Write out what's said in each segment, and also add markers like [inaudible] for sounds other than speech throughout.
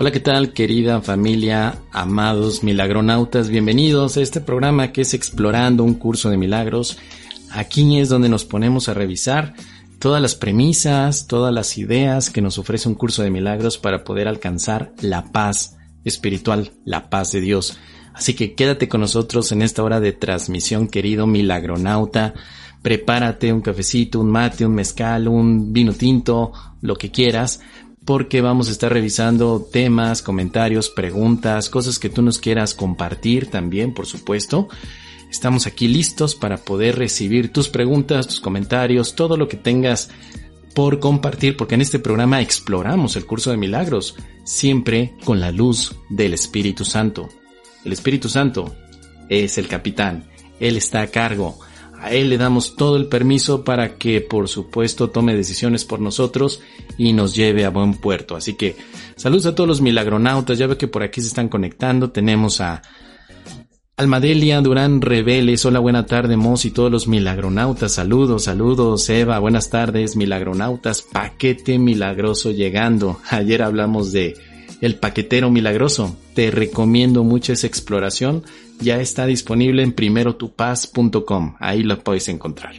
Hola, ¿qué tal querida familia, amados milagronautas? Bienvenidos a este programa que es Explorando un curso de milagros. Aquí es donde nos ponemos a revisar todas las premisas, todas las ideas que nos ofrece un curso de milagros para poder alcanzar la paz espiritual, la paz de Dios. Así que quédate con nosotros en esta hora de transmisión, querido milagronauta. Prepárate un cafecito, un mate, un mezcal, un vino tinto, lo que quieras, porque vamos a estar revisando temas, comentarios, preguntas, cosas que tú nos quieras compartir también, por supuesto. Estamos aquí listos para poder recibir tus preguntas, tus comentarios, todo lo que tengas por compartir, porque en este programa exploramos el curso de milagros, siempre con la luz del Espíritu Santo. El Espíritu Santo es el capitán, Él está a cargo, a Él le damos todo el permiso para que, por supuesto, tome decisiones por nosotros y nos lleve a buen puerto. Así que saludos a todos los milagronautas. Ya veo que por aquí se están conectando. Tenemos a Almadelia Durán Reveles. Hola, buena tarde, Mos y todos los milagronautas. Saludos, saludos, Eva. Buenas tardes, milagronautas. Paquete milagroso llegando. [laughs] Ayer hablamos de el paquetero milagroso. Te recomiendo mucho esa exploración. Ya está disponible en primerotupaz.com. Ahí lo puedes encontrar.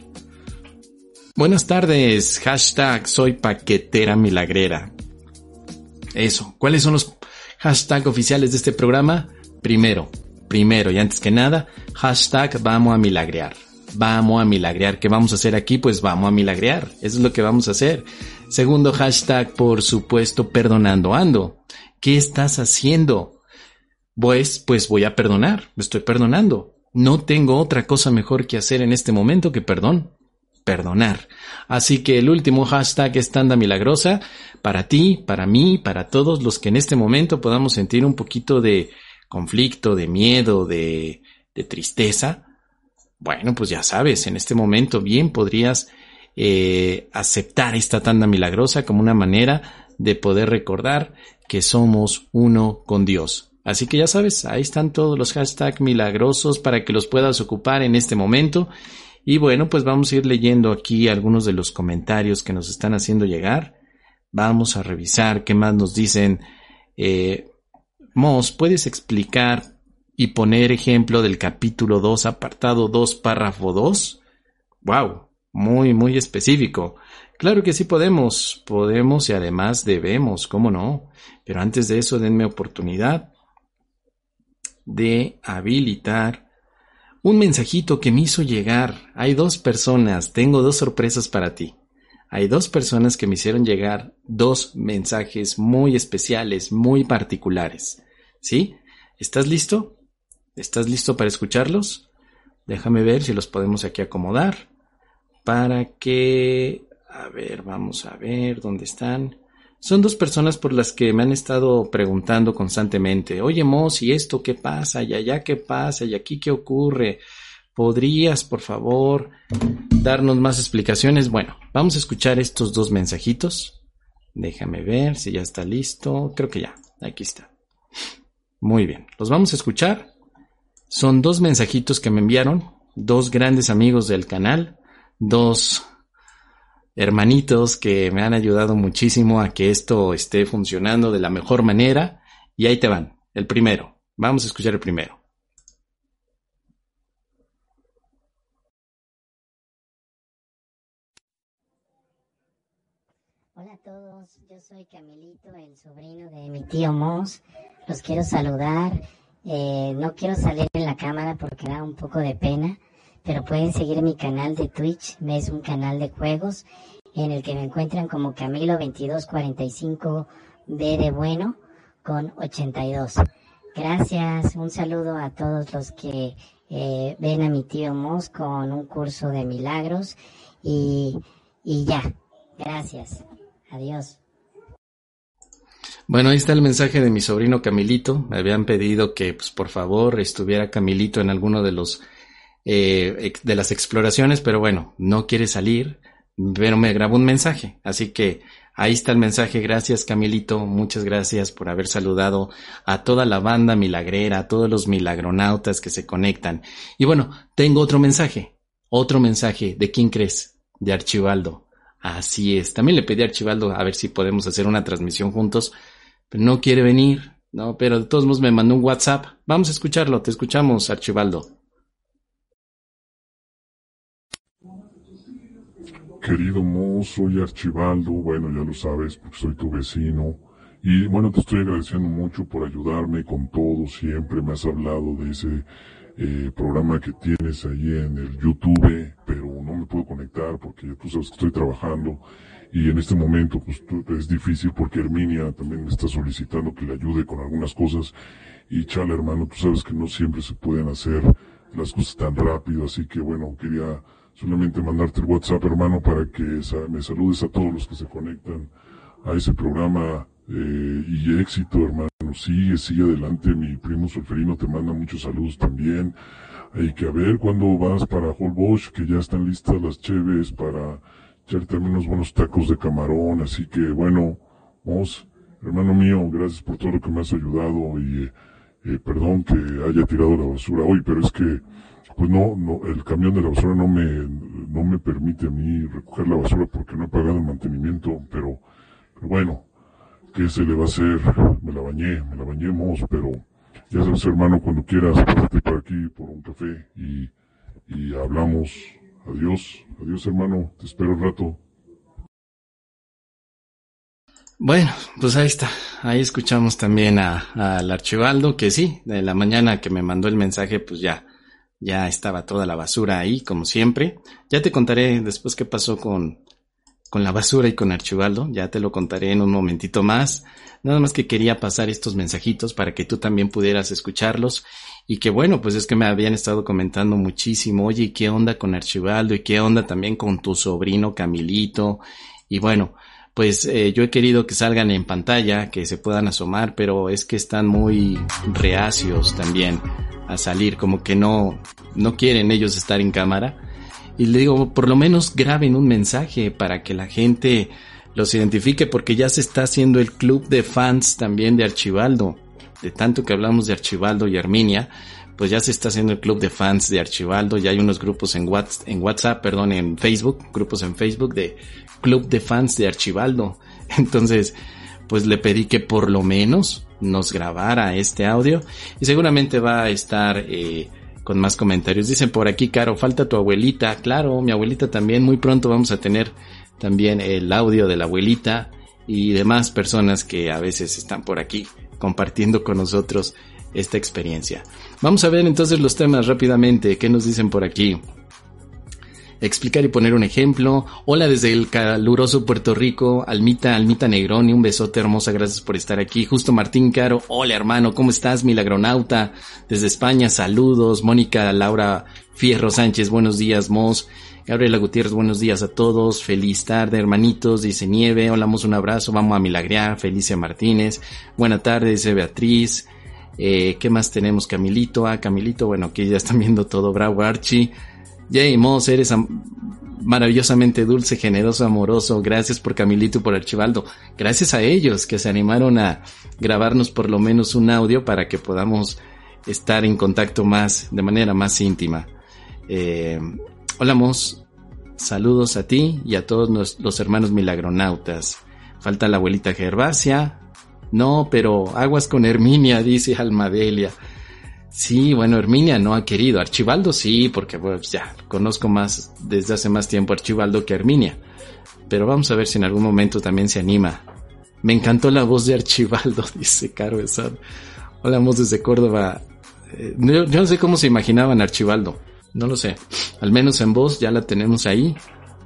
Buenas tardes. Hashtag soy paquetera milagrera. Eso. ¿Cuáles son los hashtags oficiales de este programa? Primero, primero y antes que nada, hashtag vamos a milagrear. Vamos a milagrear. ¿Qué vamos a hacer aquí? Pues vamos a milagrear. Eso es lo que vamos a hacer. Segundo hashtag, por supuesto, perdonando ando. ¿Qué estás haciendo? Pues, pues voy a perdonar, me estoy perdonando. No tengo otra cosa mejor que hacer en este momento que perdón. Perdonar. Así que el último hashtag es tanda milagrosa para ti, para mí, para todos los que en este momento podamos sentir un poquito de conflicto, de miedo, de, de tristeza. Bueno, pues ya sabes, en este momento bien podrías eh, aceptar esta tanda milagrosa como una manera de poder recordar que somos uno con Dios. Así que ya sabes, ahí están todos los hashtags milagrosos para que los puedas ocupar en este momento. Y bueno, pues vamos a ir leyendo aquí algunos de los comentarios que nos están haciendo llegar. Vamos a revisar qué más nos dicen. Eh, Mos, ¿puedes explicar y poner ejemplo del capítulo 2, apartado 2, párrafo 2? ¡Wow! Muy, muy específico. Claro que sí podemos, podemos y además debemos, ¿cómo no? Pero antes de eso, denme oportunidad de habilitar un mensajito que me hizo llegar. Hay dos personas, tengo dos sorpresas para ti. Hay dos personas que me hicieron llegar dos mensajes muy especiales, muy particulares. ¿Sí? ¿Estás listo? ¿Estás listo para escucharlos? Déjame ver si los podemos aquí acomodar para que a ver, vamos a ver dónde están. Son dos personas por las que me han estado preguntando constantemente. Oye, Mos, ¿y esto qué pasa? ¿Y allá qué pasa? ¿Y aquí qué ocurre? ¿Podrías, por favor, darnos más explicaciones? Bueno, vamos a escuchar estos dos mensajitos. Déjame ver si ya está listo. Creo que ya. Aquí está. Muy bien. Los vamos a escuchar. Son dos mensajitos que me enviaron. Dos grandes amigos del canal. Dos hermanitos que me han ayudado muchísimo a que esto esté funcionando de la mejor manera. Y ahí te van. El primero. Vamos a escuchar el primero. Hola a todos, yo soy Camilito, el sobrino de mi tío Moss. Los quiero saludar. Eh, no quiero salir en la cámara porque da un poco de pena pero pueden seguir mi canal de Twitch, es un canal de juegos en el que me encuentran como Camilo2245B de bueno con 82. Gracias, un saludo a todos los que eh, ven a mi tío Mos con un curso de milagros y, y ya, gracias, adiós. Bueno, ahí está el mensaje de mi sobrino Camilito. Me habían pedido que, pues, por favor, estuviera Camilito en alguno de los eh, de las exploraciones, pero bueno, no quiere salir, pero me grabó un mensaje, así que ahí está el mensaje. Gracias, Camilito. Muchas gracias por haber saludado a toda la banda milagrera, a todos los milagronautas que se conectan. Y bueno, tengo otro mensaje, otro mensaje. ¿De quién crees? De Archibaldo. Así es. También le pedí a Archibaldo a ver si podemos hacer una transmisión juntos, pero no quiere venir, ¿no? Pero de todos modos me mandó un WhatsApp. Vamos a escucharlo. Te escuchamos, Archibaldo. Querido Mo, soy Archibaldo, bueno, ya lo sabes, porque soy tu vecino. Y bueno, te estoy agradeciendo mucho por ayudarme con todo, siempre me has hablado de ese eh, programa que tienes ahí en el YouTube, pero no me puedo conectar porque tú sabes que estoy trabajando. Y en este momento pues es difícil porque Herminia también me está solicitando que le ayude con algunas cosas. Y chale hermano, tú sabes que no siempre se pueden hacer las cosas tan rápido, así que bueno, quería solamente mandarte el WhatsApp, hermano, para que me saludes a todos los que se conectan a ese programa eh, y éxito, hermano. Sigue, sigue adelante. Mi primo Solferino te manda muchos saludos también. Hay que ver cuándo vas para Holbox, que ya están listas las cheves para echar también unos buenos tacos de camarón. Así que bueno, vamos, hermano mío, gracias por todo lo que me has ayudado y eh, perdón que haya tirado la basura hoy, pero es que pues no, no, el camión de la basura no me, no me permite a mí recoger la basura porque no he pagado el mantenimiento, pero, bueno, ¿qué se le va a hacer? Me la bañé, me la bañemos, pero ya sabes, hermano, cuando quieras, pásate por aquí por un café y, y hablamos. Adiós, adiós, hermano, te espero un rato. Bueno, pues ahí está. Ahí escuchamos también al Archibaldo, que sí, de la mañana que me mandó el mensaje, pues ya, ya estaba toda la basura ahí, como siempre. Ya te contaré después qué pasó con, con la basura y con Archibaldo. Ya te lo contaré en un momentito más. Nada más que quería pasar estos mensajitos para que tú también pudieras escucharlos. Y que bueno, pues es que me habían estado comentando muchísimo. Oye, ¿qué onda con Archibaldo? ¿Y qué onda también con tu sobrino Camilito? Y bueno, pues eh, yo he querido que salgan en pantalla, que se puedan asomar, pero es que están muy reacios también a salir, como que no, no quieren ellos estar en cámara. Y le digo, por lo menos graben un mensaje para que la gente los identifique, porque ya se está haciendo el club de fans también de Archibaldo. De tanto que hablamos de Archibaldo y Arminia, pues ya se está haciendo el club de fans de Archibaldo, ya hay unos grupos en WhatsApp, en WhatsApp, perdón, en Facebook, grupos en Facebook de club de fans de Archibaldo. [laughs] Entonces, pues le pedí que por lo menos nos grabara este audio y seguramente va a estar eh, con más comentarios. Dicen por aquí, Caro, falta tu abuelita. Claro, mi abuelita también. Muy pronto vamos a tener también el audio de la abuelita y demás personas que a veces están por aquí compartiendo con nosotros esta experiencia. Vamos a ver entonces los temas rápidamente. ¿Qué nos dicen por aquí? Explicar y poner un ejemplo. Hola desde el caluroso Puerto Rico, Almita, Almita Negroni, un besote hermosa, gracias por estar aquí. Justo Martín Caro, hola hermano, ¿cómo estás? Milagronauta, desde España, saludos. Mónica Laura Fierro Sánchez, buenos días, Mos. Gabriela Gutiérrez, buenos días a todos. Feliz tarde, hermanitos. Dice Nieve. Hola, Mos, un abrazo. Vamos a milagrear. Felicia Martínez. Buena tarde, dice Beatriz. Eh, ¿Qué más tenemos? Camilito. Ah, Camilito, bueno, aquí ya están viendo todo. Bravo, Archie. Jay Moss, eres maravillosamente dulce, generoso, amoroso. Gracias por Camilito y por Archibaldo. Gracias a ellos que se animaron a grabarnos por lo menos un audio para que podamos estar en contacto más, de manera más íntima. Eh, hola Moss, saludos a ti y a todos los hermanos milagronautas. Falta la abuelita Gervasia. No, pero aguas con Herminia, dice Almadelia. Sí, bueno, Herminia no ha querido. Archibaldo sí, porque pues, ya conozco más desde hace más tiempo Archibaldo que Herminia. Pero vamos a ver si en algún momento también se anima. Me encantó la voz de Archibaldo, [laughs] dice Caro Esad. Hola, voz desde Córdoba. Eh, yo, no sé cómo se imaginaban Archibaldo. No lo sé. Al menos en voz ya la tenemos ahí.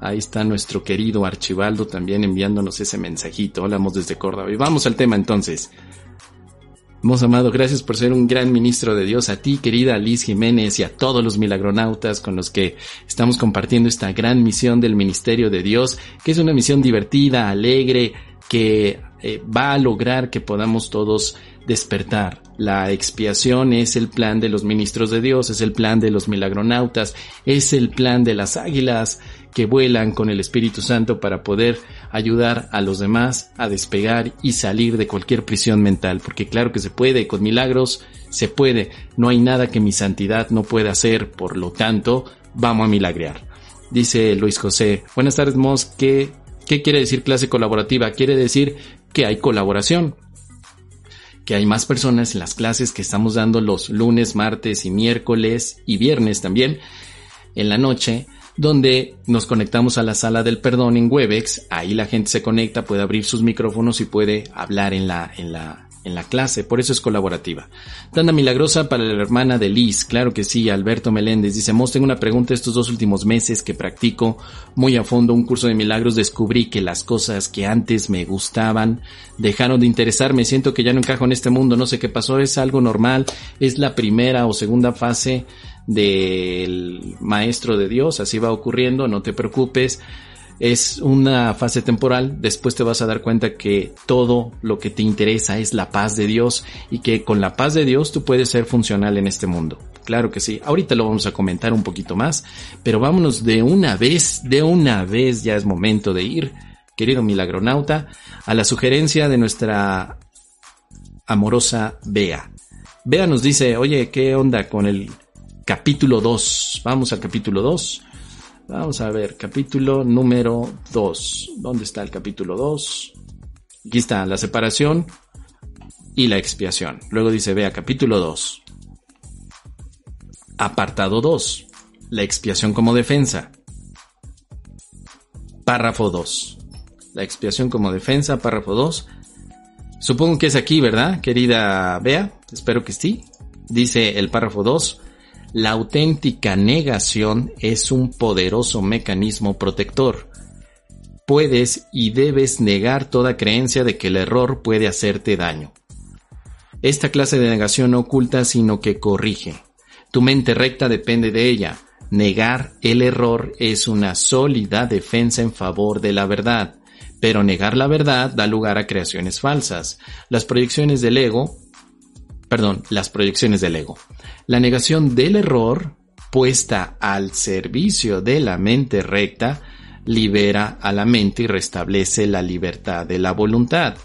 Ahí está nuestro querido Archibaldo también enviándonos ese mensajito. Hola, voz desde Córdoba. Y vamos al tema entonces. Hemos amado, gracias por ser un gran ministro de Dios, a ti querida Liz Jiménez y a todos los milagronautas con los que estamos compartiendo esta gran misión del ministerio de Dios, que es una misión divertida, alegre, que eh, va a lograr que podamos todos despertar. La expiación es el plan de los ministros de Dios, es el plan de los milagronautas, es el plan de las águilas que vuelan con el Espíritu Santo para poder ayudar a los demás a despegar y salir de cualquier prisión mental, porque claro que se puede, con milagros se puede, no hay nada que mi santidad no pueda hacer, por lo tanto, vamos a milagrear. Dice Luis José, buenas tardes Mos, ¿qué, qué quiere decir clase colaborativa? Quiere decir que hay colaboración, que hay más personas en las clases que estamos dando los lunes, martes y miércoles y viernes también en la noche, donde nos conectamos a la sala del perdón en Webex, ahí la gente se conecta, puede abrir sus micrófonos y puede hablar en la, en la, en la clase, por eso es colaborativa. Tanda milagrosa para la hermana de Liz, claro que sí, Alberto Meléndez dice, Mos, tengo una pregunta, estos dos últimos meses que practico muy a fondo un curso de milagros, descubrí que las cosas que antes me gustaban dejaron de interesarme, siento que ya no encajo en este mundo, no sé qué pasó, es algo normal, es la primera o segunda fase del maestro de Dios, así va ocurriendo, no te preocupes es una fase temporal, después te vas a dar cuenta que todo lo que te interesa es la paz de Dios y que con la paz de Dios tú puedes ser funcional en este mundo. Claro que sí, ahorita lo vamos a comentar un poquito más, pero vámonos de una vez, de una vez ya es momento de ir, querido milagronauta, a la sugerencia de nuestra amorosa Bea. Bea nos dice, oye, ¿qué onda con el capítulo 2? Vamos al capítulo 2. Vamos a ver, capítulo número 2. ¿Dónde está el capítulo 2? Aquí está, la separación y la expiación. Luego dice, vea, capítulo 2. Apartado 2. La expiación como defensa. Párrafo 2. La expiación como defensa, párrafo 2. Supongo que es aquí, ¿verdad, querida Bea? Espero que sí. Dice el párrafo 2 la auténtica negación es un poderoso mecanismo protector. Puedes y debes negar toda creencia de que el error puede hacerte daño. Esta clase de negación no oculta sino que corrige. Tu mente recta depende de ella. Negar el error es una sólida defensa en favor de la verdad, pero negar la verdad da lugar a creaciones falsas. Las proyecciones del ego perdón, las proyecciones del ego. La negación del error puesta al servicio de la mente recta libera a la mente y restablece la libertad de la voluntad.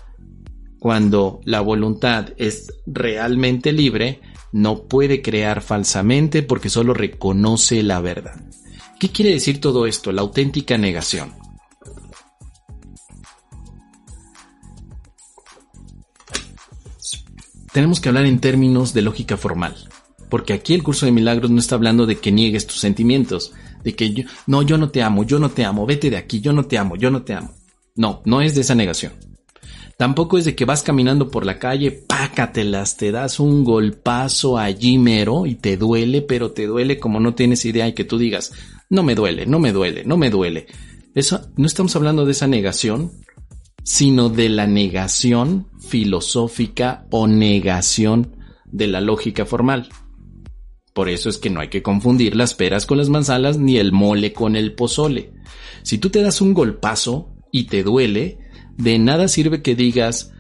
Cuando la voluntad es realmente libre, no puede crear falsamente porque solo reconoce la verdad. ¿Qué quiere decir todo esto? La auténtica negación. tenemos que hablar en términos de lógica formal. Porque aquí el curso de milagros no está hablando de que niegues tus sentimientos, de que yo, no, yo no te amo, yo no te amo, vete de aquí, yo no te amo, yo no te amo. No, no es de esa negación. Tampoco es de que vas caminando por la calle, pácatelas, te das un golpazo allí mero y te duele, pero te duele como no tienes idea y que tú digas, no me duele, no me duele, no me duele. Eso, no estamos hablando de esa negación, sino de la negación filosófica o negación de la lógica formal. Por eso es que no hay que confundir las peras con las manzanas ni el mole con el pozole. Si tú te das un golpazo y te duele, de nada sirve que digas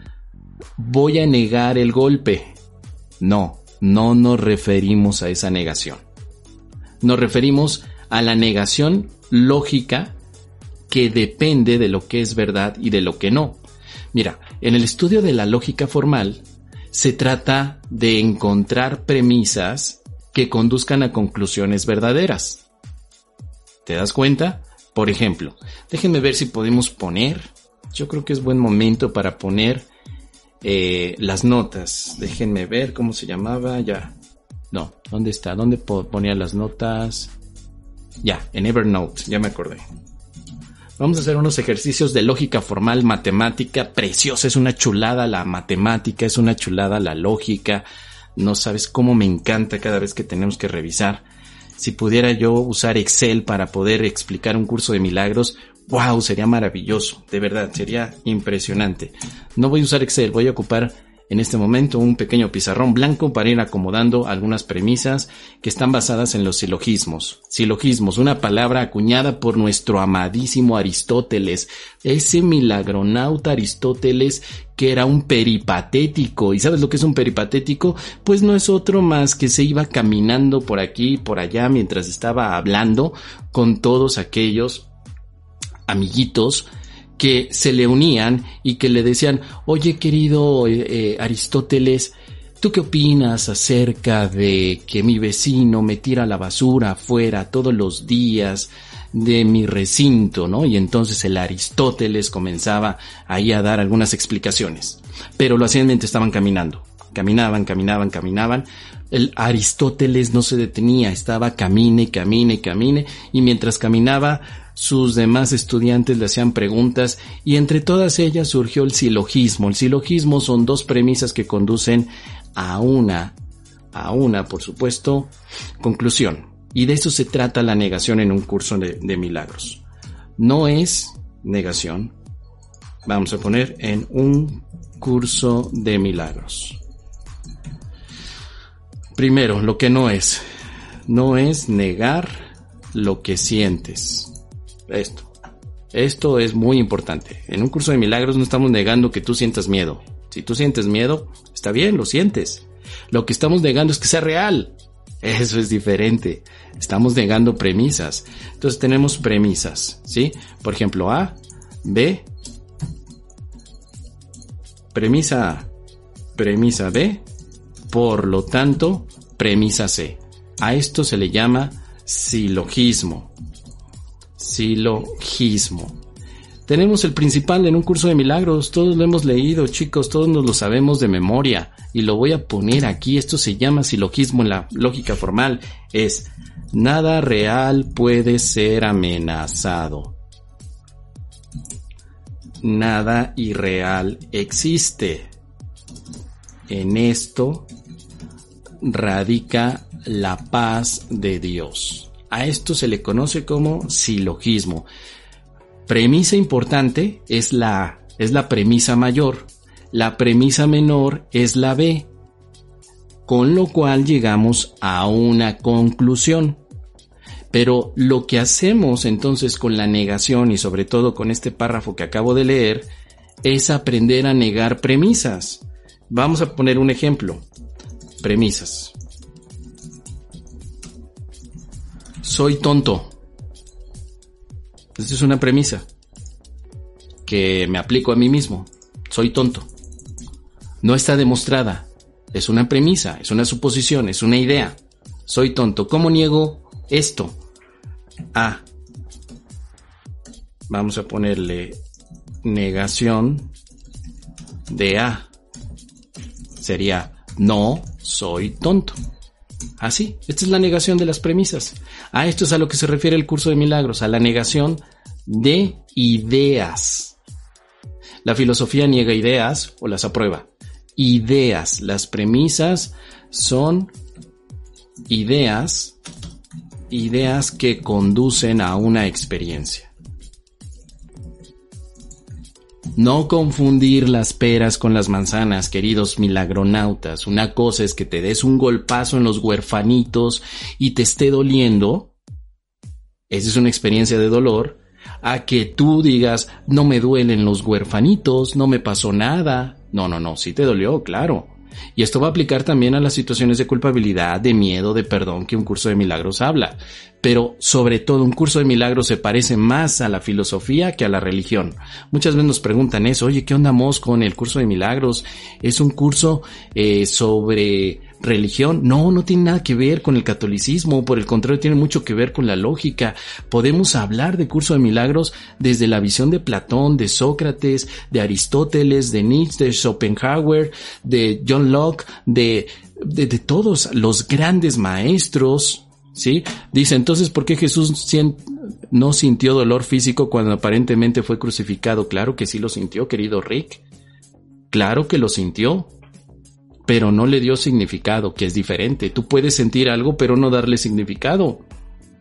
voy a negar el golpe. No, no nos referimos a esa negación. Nos referimos a la negación lógica que depende de lo que es verdad y de lo que no. Mira, en el estudio de la lógica formal, se trata de encontrar premisas que conduzcan a conclusiones verdaderas. ¿Te das cuenta? Por ejemplo, déjenme ver si podemos poner, yo creo que es buen momento para poner eh, las notas. Déjenme ver cómo se llamaba, ya. No, ¿dónde está? ¿Dónde ponía las notas? Ya, en Evernote, ya me acordé. Vamos a hacer unos ejercicios de lógica formal matemática preciosa. Es una chulada la matemática, es una chulada la lógica. No sabes cómo me encanta cada vez que tenemos que revisar. Si pudiera yo usar Excel para poder explicar un curso de milagros, wow, sería maravilloso. De verdad, sería impresionante. No voy a usar Excel, voy a ocupar en este momento un pequeño pizarrón blanco para ir acomodando algunas premisas que están basadas en los silogismos. Silogismos, una palabra acuñada por nuestro amadísimo Aristóteles, ese milagronauta Aristóteles que era un peripatético. ¿Y sabes lo que es un peripatético? Pues no es otro más que se iba caminando por aquí y por allá mientras estaba hablando con todos aquellos amiguitos que se le unían y que le decían, oye querido eh, eh, Aristóteles, ¿tú qué opinas acerca de que mi vecino me tira la basura afuera todos los días de mi recinto, ¿no? Y entonces el Aristóteles comenzaba ahí a dar algunas explicaciones, pero lo hacían mientras estaban caminando. Caminaban, caminaban, caminaban. El Aristóteles no se detenía, estaba camine, camine, camine, y mientras caminaba sus demás estudiantes le hacían preguntas y entre todas ellas surgió el silogismo. El silogismo son dos premisas que conducen a una, a una, por supuesto, conclusión. Y de eso se trata la negación en un curso de, milagros. No es negación. Vamos a poner en un curso de milagros. Primero, lo que no es. No es negar lo que sientes esto. Esto es muy importante. En un curso de milagros no estamos negando que tú sientas miedo. Si tú sientes miedo, está bien, lo sientes. Lo que estamos negando es que sea real. Eso es diferente. Estamos negando premisas. Entonces tenemos premisas, ¿sí? Por ejemplo, A, B, premisa A, premisa B, por lo tanto, premisa C. A esto se le llama silogismo silogismo. Tenemos el principal en un curso de milagros, todos lo hemos leído, chicos, todos nos lo sabemos de memoria y lo voy a poner aquí, esto se llama silogismo en la lógica formal, es nada real puede ser amenazado. Nada irreal existe. En esto radica la paz de Dios. A esto se le conoce como silogismo. Premisa importante es la, es la premisa mayor. La premisa menor es la B. Con lo cual llegamos a una conclusión. Pero lo que hacemos entonces con la negación y sobre todo con este párrafo que acabo de leer es aprender a negar premisas. Vamos a poner un ejemplo. Premisas. Soy tonto. Esta es una premisa que me aplico a mí mismo. Soy tonto. No está demostrada. Es una premisa, es una suposición, es una idea. Soy tonto. ¿Cómo niego esto? A. Vamos a ponerle negación de A. Sería no soy tonto. Así, esta es la negación de las premisas. A esto es a lo que se refiere el curso de milagros, a la negación de ideas. La filosofía niega ideas o las aprueba. Ideas, las premisas son ideas, ideas que conducen a una experiencia. No confundir las peras con las manzanas, queridos milagronautas. Una cosa es que te des un golpazo en los huerfanitos y te esté doliendo. Esa es una experiencia de dolor. A que tú digas, no me duelen los huerfanitos, no me pasó nada. No, no, no, sí te dolió, claro. Y esto va a aplicar también a las situaciones de culpabilidad, de miedo, de perdón que un curso de milagros habla. Pero sobre todo un curso de milagros se parece más a la filosofía que a la religión. Muchas veces nos preguntan eso, oye, ¿qué onda con el curso de milagros? ¿Es un curso eh, sobre religión. No, no tiene nada que ver con el catolicismo, por el contrario, tiene mucho que ver con la lógica. Podemos hablar de curso de milagros desde la visión de Platón, de Sócrates, de Aristóteles, de Nietzsche, de Schopenhauer, de John Locke, de, de, todos los grandes maestros. ¿Sí? Dice entonces, ¿por qué Jesús no sintió dolor físico cuando aparentemente fue crucificado? Claro que sí lo sintió, querido Rick. Claro que lo sintió pero no le dio significado, que es diferente. Tú puedes sentir algo, pero no darle significado.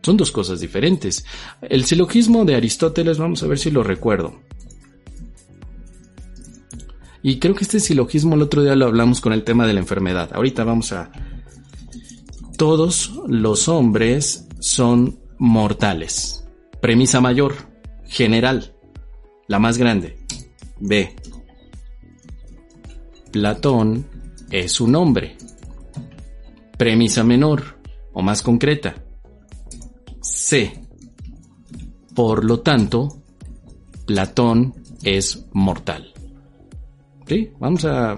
Son dos cosas diferentes. El silogismo de Aristóteles, vamos a ver si lo recuerdo. Y creo que este silogismo el otro día lo hablamos con el tema de la enfermedad. Ahorita vamos a... Todos los hombres son mortales. Premisa mayor, general, la más grande. B. Platón es un hombre. Premisa menor o más concreta. C. Por lo tanto, Platón es mortal. ¿Sí? Vamos a,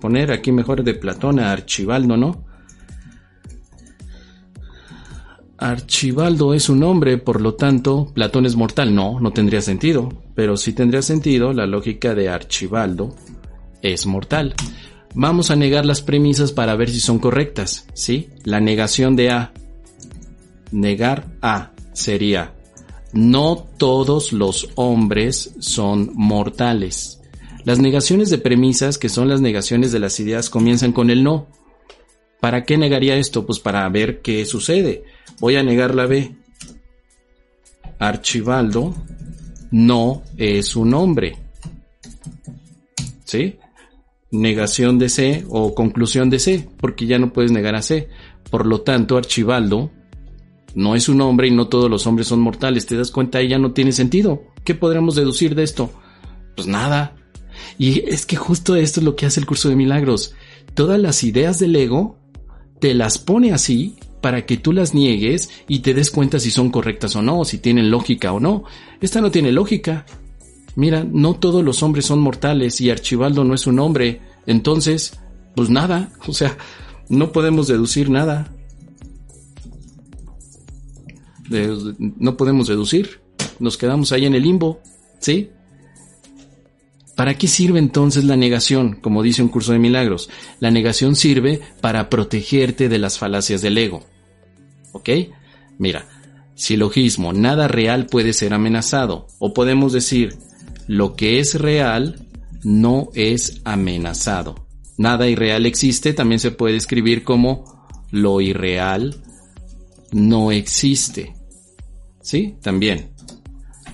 poner aquí mejor de Platón a Archibaldo, ¿no? Archibaldo es un hombre, por lo tanto, Platón es mortal. No, no tendría sentido. Pero sí tendría sentido la lógica de Archibaldo es mortal. Vamos a negar las premisas para ver si son correctas, ¿sí? La negación de A. Negar A sería no todos los hombres son mortales. Las negaciones de premisas, que son las negaciones de las ideas, comienzan con el no. ¿Para qué negaría esto? Pues para ver qué sucede. Voy a negar la B. Archibaldo no es un hombre. ¿Sí? Negación de C o conclusión de C, porque ya no puedes negar a C. Por lo tanto, Archibaldo no es un hombre y no todos los hombres son mortales. ¿Te das cuenta? Ahí ya no tiene sentido. ¿Qué podríamos deducir de esto? Pues nada. Y es que justo esto es lo que hace el curso de milagros. Todas las ideas del ego te las pone así para que tú las niegues y te des cuenta si son correctas o no, si tienen lógica o no. Esta no tiene lógica. Mira, no todos los hombres son mortales y Archibaldo no es un hombre. Entonces, pues nada, [laughs] o sea, no podemos deducir nada no podemos deducir, nos quedamos ahí en el limbo, ¿sí? ¿Para qué sirve entonces la negación? Como dice un curso de milagros, la negación sirve para protegerte de las falacias del ego. ¿Ok? Mira, silogismo, nada real puede ser amenazado. O podemos decir, lo que es real no es amenazado. Nada irreal existe, también se puede escribir como lo irreal no existe. ¿Sí? También.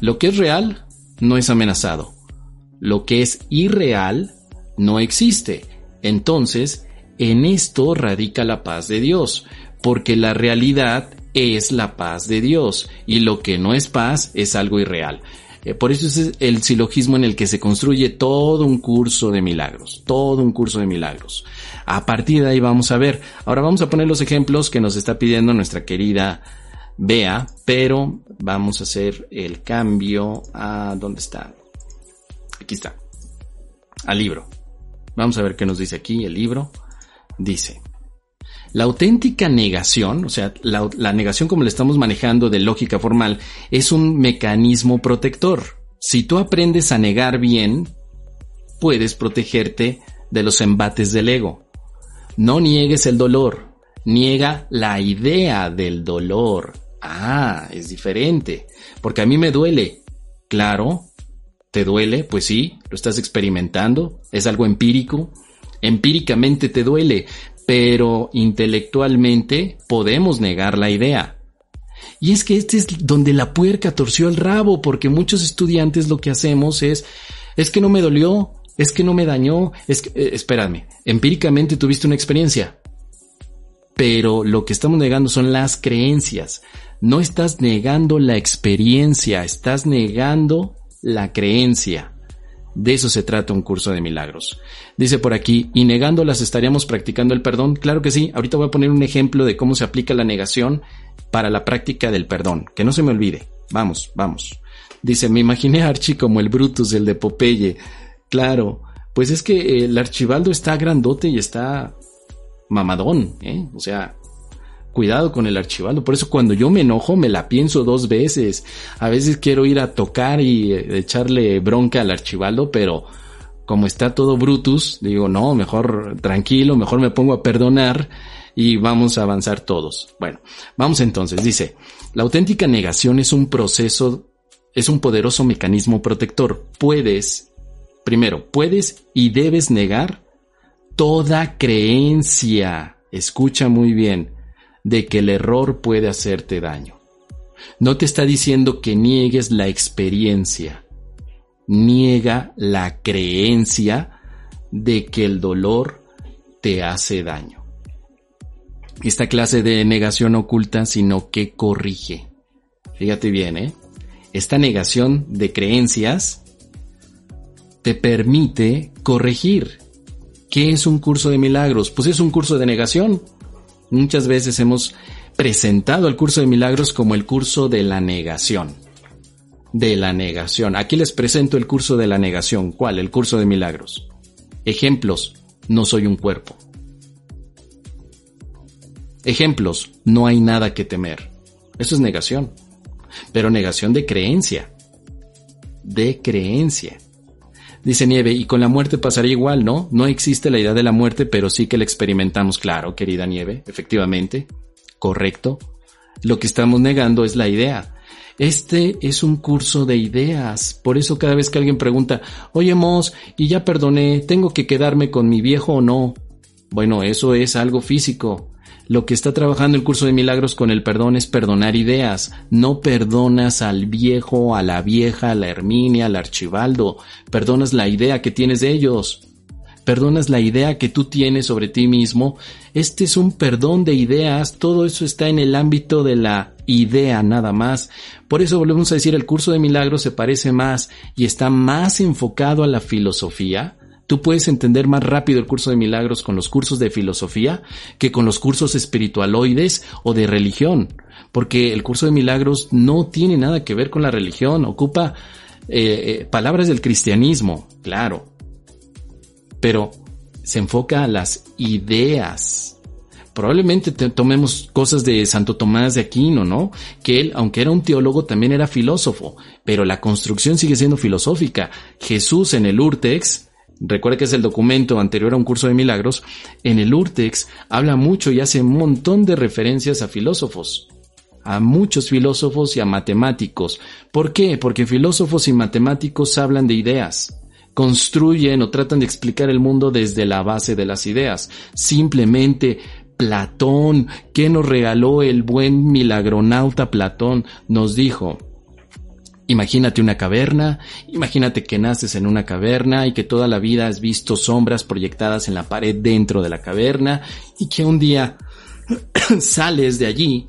Lo que es real no es amenazado. Lo que es irreal no existe. Entonces, en esto radica la paz de Dios, porque la realidad es la paz de Dios y lo que no es paz es algo irreal. Eh, por eso es el silogismo en el que se construye todo un curso de milagros, todo un curso de milagros. A partir de ahí vamos a ver. Ahora vamos a poner los ejemplos que nos está pidiendo nuestra querida Bea, pero vamos a hacer el cambio a ¿dónde está? Aquí está. Al libro. Vamos a ver qué nos dice aquí el libro. Dice, la auténtica negación, o sea, la, la, negación como le estamos manejando de lógica formal, es un mecanismo protector. Si tú aprendes a negar bien, puedes protegerte de los embates del ego. No niegues el dolor, niega la idea del dolor. Ah, es diferente. Porque a mí me duele. Claro, ¿te duele? Pues sí, lo estás experimentando. Es algo empírico. Empíricamente te duele, pero intelectualmente podemos negar la idea. Y es que este es donde la puerca torció el rabo, porque muchos estudiantes lo que hacemos es, es que no me dolió, es que no me dañó, es que, eh, espérame, empíricamente tuviste una experiencia. Pero lo que estamos negando son las creencias. No estás negando la experiencia, estás negando la creencia. De eso se trata un curso de milagros. Dice por aquí, y negándolas estaríamos practicando el perdón. Claro que sí, ahorita voy a poner un ejemplo de cómo se aplica la negación para la práctica del perdón. Que no se me olvide. Vamos, vamos. Dice, me imaginé a Archie como el Brutus, el de Popeye. Claro, pues es que el archivaldo está grandote y está mamadón, ¿eh? O sea, cuidado con el archivaldo. Por eso cuando yo me enojo me la pienso dos veces. A veces quiero ir a tocar y eh, echarle bronca al archivaldo, pero como está todo Brutus, digo, no, mejor tranquilo, mejor me pongo a perdonar y vamos a avanzar todos. Bueno, vamos entonces, dice, la auténtica negación es un proceso, es un poderoso mecanismo protector. Puedes Primero, puedes y debes negar toda creencia, escucha muy bien, de que el error puede hacerte daño. No te está diciendo que niegues la experiencia. Niega la creencia de que el dolor te hace daño. Esta clase de negación oculta, sino que corrige. Fíjate bien, ¿eh? Esta negación de creencias te permite corregir. ¿Qué es un curso de milagros? Pues es un curso de negación. Muchas veces hemos presentado el curso de milagros como el curso de la negación. De la negación. Aquí les presento el curso de la negación. ¿Cuál? El curso de milagros. Ejemplos. No soy un cuerpo. Ejemplos. No hay nada que temer. Eso es negación. Pero negación de creencia. De creencia. Dice Nieve, y con la muerte pasaría igual, ¿no? No existe la idea de la muerte, pero sí que la experimentamos, claro, querida Nieve, efectivamente correcto. Lo que estamos negando es la idea. Este es un curso de ideas. Por eso cada vez que alguien pregunta, oye Mos, y ya perdoné, ¿tengo que quedarme con mi viejo o no? Bueno, eso es algo físico. Lo que está trabajando el curso de milagros con el perdón es perdonar ideas. No perdonas al viejo, a la vieja, a la Herminia, al Archibaldo. Perdonas la idea que tienes de ellos perdonas la idea que tú tienes sobre ti mismo. Este es un perdón de ideas, todo eso está en el ámbito de la idea nada más. Por eso volvemos a decir, el curso de milagros se parece más y está más enfocado a la filosofía. Tú puedes entender más rápido el curso de milagros con los cursos de filosofía que con los cursos espiritualoides o de religión, porque el curso de milagros no tiene nada que ver con la religión, ocupa eh, eh, palabras del cristianismo, claro, pero se enfoca a las ideas. Probablemente tomemos cosas de Santo Tomás de Aquino, ¿no? Que él, aunque era un teólogo, también era filósofo, pero la construcción sigue siendo filosófica. Jesús en el Urtex, recuerda que es el documento anterior a un curso de milagros, en el Urtex habla mucho y hace un montón de referencias a filósofos a muchos filósofos y a matemáticos. ¿Por qué? Porque filósofos y matemáticos hablan de ideas construyen o tratan de explicar el mundo desde la base de las ideas. Simplemente Platón, que nos regaló el buen milagronauta Platón, nos dijo, Imagínate una caverna, imagínate que naces en una caverna y que toda la vida has visto sombras proyectadas en la pared dentro de la caverna y que un día [clears throat] sales de allí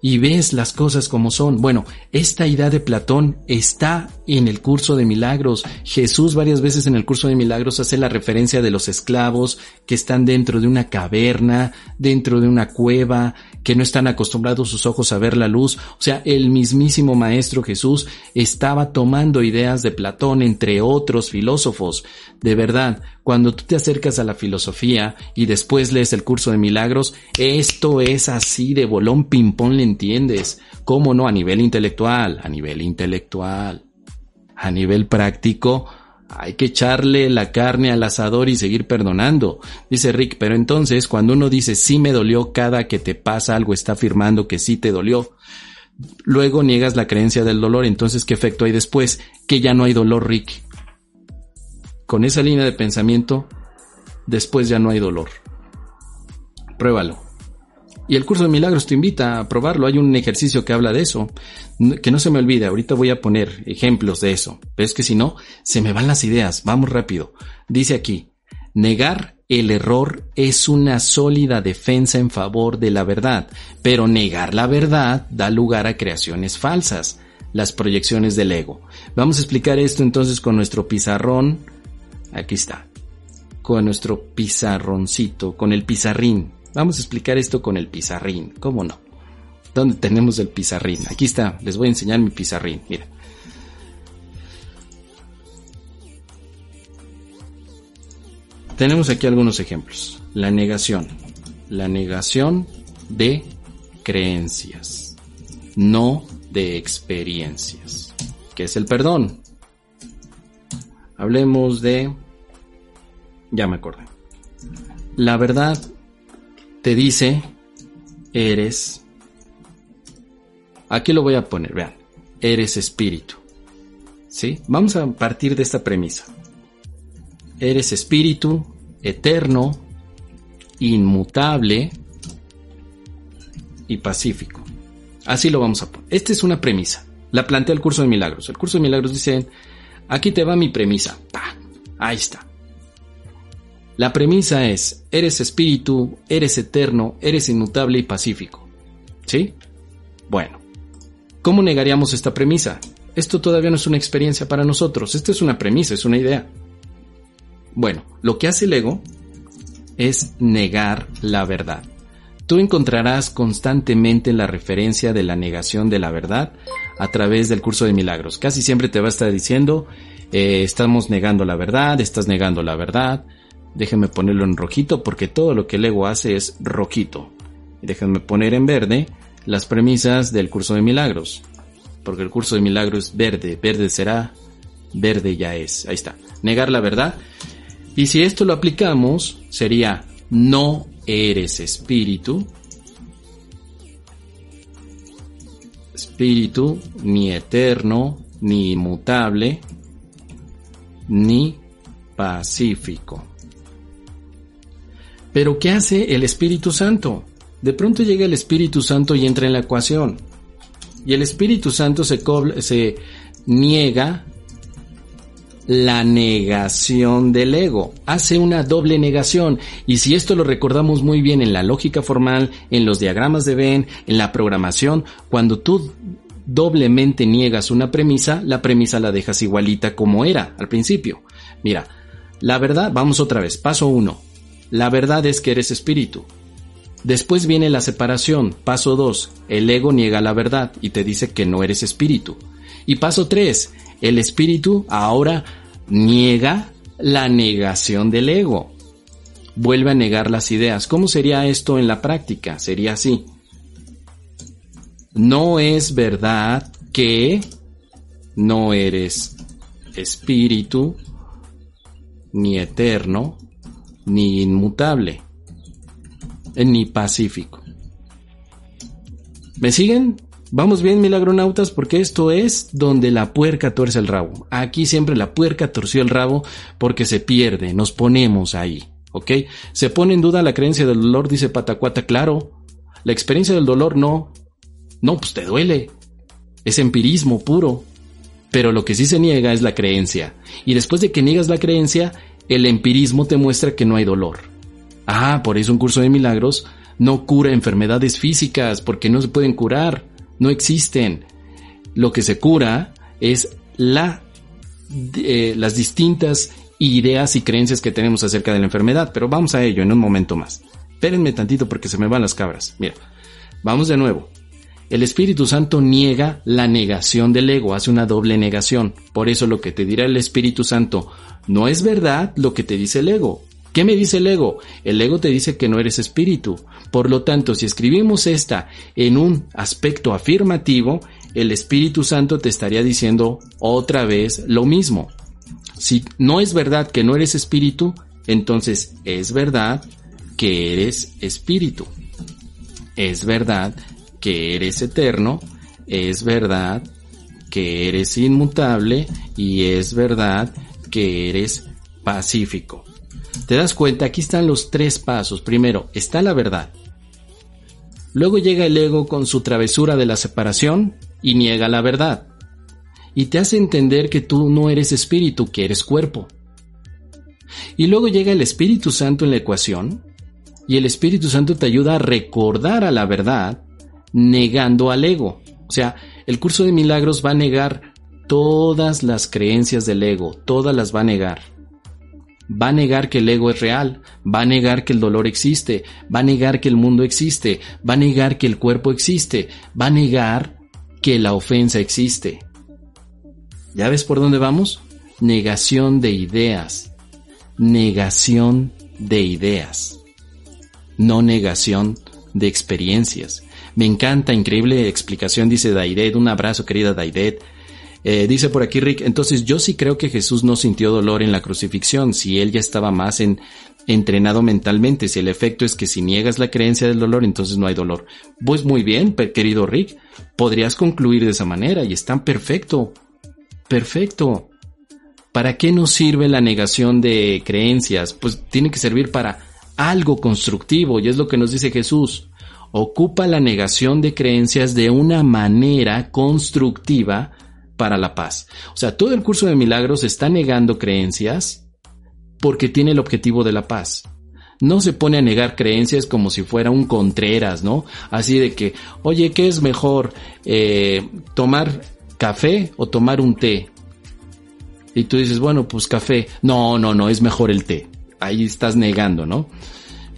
y ves las cosas como son. Bueno, esta idea de Platón está en el curso de milagros. Jesús varias veces en el curso de milagros hace la referencia de los esclavos que están dentro de una caverna, dentro de una cueva, que no están acostumbrados sus ojos a ver la luz. O sea, el mismísimo Maestro Jesús estaba tomando ideas de Platón, entre otros filósofos. De verdad, cuando tú te acercas a la filosofía y después lees el curso de milagros, esto es así de bolón ping-pong, ¿le entiendes? ¿Cómo no? A nivel intelectual, a nivel intelectual. A nivel práctico, hay que echarle la carne al asador y seguir perdonando. Dice Rick, pero entonces cuando uno dice sí me dolió cada que te pasa algo, está afirmando que sí te dolió. Luego niegas la creencia del dolor, entonces ¿qué efecto hay después? Que ya no hay dolor, Rick. Con esa línea de pensamiento, después ya no hay dolor. Pruébalo. Y el curso de milagros te invita a probarlo. Hay un ejercicio que habla de eso. Que no se me olvide. Ahorita voy a poner ejemplos de eso. Pero es que si no, se me van las ideas. Vamos rápido. Dice aquí, negar el error es una sólida defensa en favor de la verdad. Pero negar la verdad da lugar a creaciones falsas. Las proyecciones del ego. Vamos a explicar esto entonces con nuestro pizarrón. Aquí está. Con nuestro pizarroncito, con el pizarrín. Vamos a explicar esto con el pizarrín, ¿cómo no? ¿Dónde tenemos el pizarrín? Aquí está, les voy a enseñar mi pizarrín, mira. Tenemos aquí algunos ejemplos. La negación. La negación de creencias, no de experiencias. ¿Qué es el perdón? Hablemos de... Ya me acordé. La verdad te dice, eres, aquí lo voy a poner, vean, eres espíritu. ¿Sí? Vamos a partir de esta premisa. Eres espíritu, eterno, inmutable y pacífico. Así lo vamos a poner. Esta es una premisa. La plantea el curso de milagros. El curso de milagros dice, aquí te va mi premisa. Ahí está. La premisa es, eres espíritu, eres eterno, eres inmutable y pacífico. ¿Sí? Bueno, ¿cómo negaríamos esta premisa? Esto todavía no es una experiencia para nosotros, esto es una premisa, es una idea. Bueno, lo que hace el ego es negar la verdad. Tú encontrarás constantemente la referencia de la negación de la verdad a través del curso de milagros. Casi siempre te va a estar diciendo, eh, estamos negando la verdad, estás negando la verdad. Déjenme ponerlo en rojito porque todo lo que el ego hace es rojito. Déjenme poner en verde las premisas del curso de milagros. Porque el curso de milagros es verde, verde será, verde ya es. Ahí está. Negar la verdad. Y si esto lo aplicamos, sería no eres espíritu, espíritu ni eterno, ni inmutable, ni pacífico. Pero ¿qué hace el Espíritu Santo? De pronto llega el Espíritu Santo y entra en la ecuación. Y el Espíritu Santo se, se niega la negación del ego. Hace una doble negación. Y si esto lo recordamos muy bien en la lógica formal, en los diagramas de Venn, en la programación, cuando tú doblemente niegas una premisa, la premisa la dejas igualita como era al principio. Mira, la verdad, vamos otra vez, paso uno. La verdad es que eres espíritu. Después viene la separación, paso 2, el ego niega la verdad y te dice que no eres espíritu. Y paso 3, el espíritu ahora niega la negación del ego. Vuelve a negar las ideas. ¿Cómo sería esto en la práctica? Sería así. No es verdad que no eres espíritu, ni eterno, ni inmutable, ni pacífico. ¿Me siguen? Vamos bien, milagronautas, porque esto es donde la puerca tuerce el rabo. Aquí siempre la puerca torció el rabo porque se pierde, nos ponemos ahí, ¿ok? Se pone en duda la creencia del dolor, dice Patacuata, claro. La experiencia del dolor no. No, pues te duele. Es empirismo puro. Pero lo que sí se niega es la creencia. Y después de que niegas la creencia, el empirismo te muestra que no hay dolor. Ah, por eso un curso de milagros no cura enfermedades físicas, porque no se pueden curar no existen. Lo que se cura es la, eh, las distintas ideas y creencias que tenemos acerca de la enfermedad, pero vamos a ello en un momento más. Espérenme tantito porque se me van las cabras. Mira, vamos de nuevo. El Espíritu Santo niega la negación del ego, hace una doble negación. Por eso lo que te dirá el Espíritu Santo no es verdad lo que te dice el ego, ¿Qué me dice el ego? El ego te dice que no eres espíritu. Por lo tanto, si escribimos esta en un aspecto afirmativo, el Espíritu Santo te estaría diciendo otra vez lo mismo. Si no es verdad que no eres espíritu, entonces es verdad que eres espíritu. Es verdad que eres eterno, es verdad que eres inmutable y es verdad que eres pacífico. Te das cuenta, aquí están los tres pasos. Primero, está la verdad. Luego llega el ego con su travesura de la separación y niega la verdad. Y te hace entender que tú no eres espíritu, que eres cuerpo. Y luego llega el Espíritu Santo en la ecuación y el Espíritu Santo te ayuda a recordar a la verdad negando al ego. O sea, el curso de milagros va a negar todas las creencias del ego, todas las va a negar va a negar que el ego es real, va a negar que el dolor existe, va a negar que el mundo existe, va a negar que el cuerpo existe, va a negar que la ofensa existe. ¿Ya ves por dónde vamos? Negación de ideas. Negación de ideas. No negación de experiencias. Me encanta, increíble explicación, dice Daidet. Un abrazo, querida Daidet. Eh, dice por aquí Rick, entonces yo sí creo que Jesús no sintió dolor en la crucifixión, si él ya estaba más en, entrenado mentalmente, si el efecto es que si niegas la creencia del dolor, entonces no hay dolor. Pues muy bien, querido Rick, podrías concluir de esa manera y está perfecto, perfecto. ¿Para qué nos sirve la negación de creencias? Pues tiene que servir para algo constructivo y es lo que nos dice Jesús. Ocupa la negación de creencias de una manera constructiva para la paz. O sea, todo el curso de milagros está negando creencias porque tiene el objetivo de la paz. No se pone a negar creencias como si fuera un Contreras, ¿no? Así de que, oye, ¿qué es mejor? Eh, ¿Tomar café o tomar un té? Y tú dices, bueno, pues café. No, no, no, es mejor el té. Ahí estás negando, ¿no?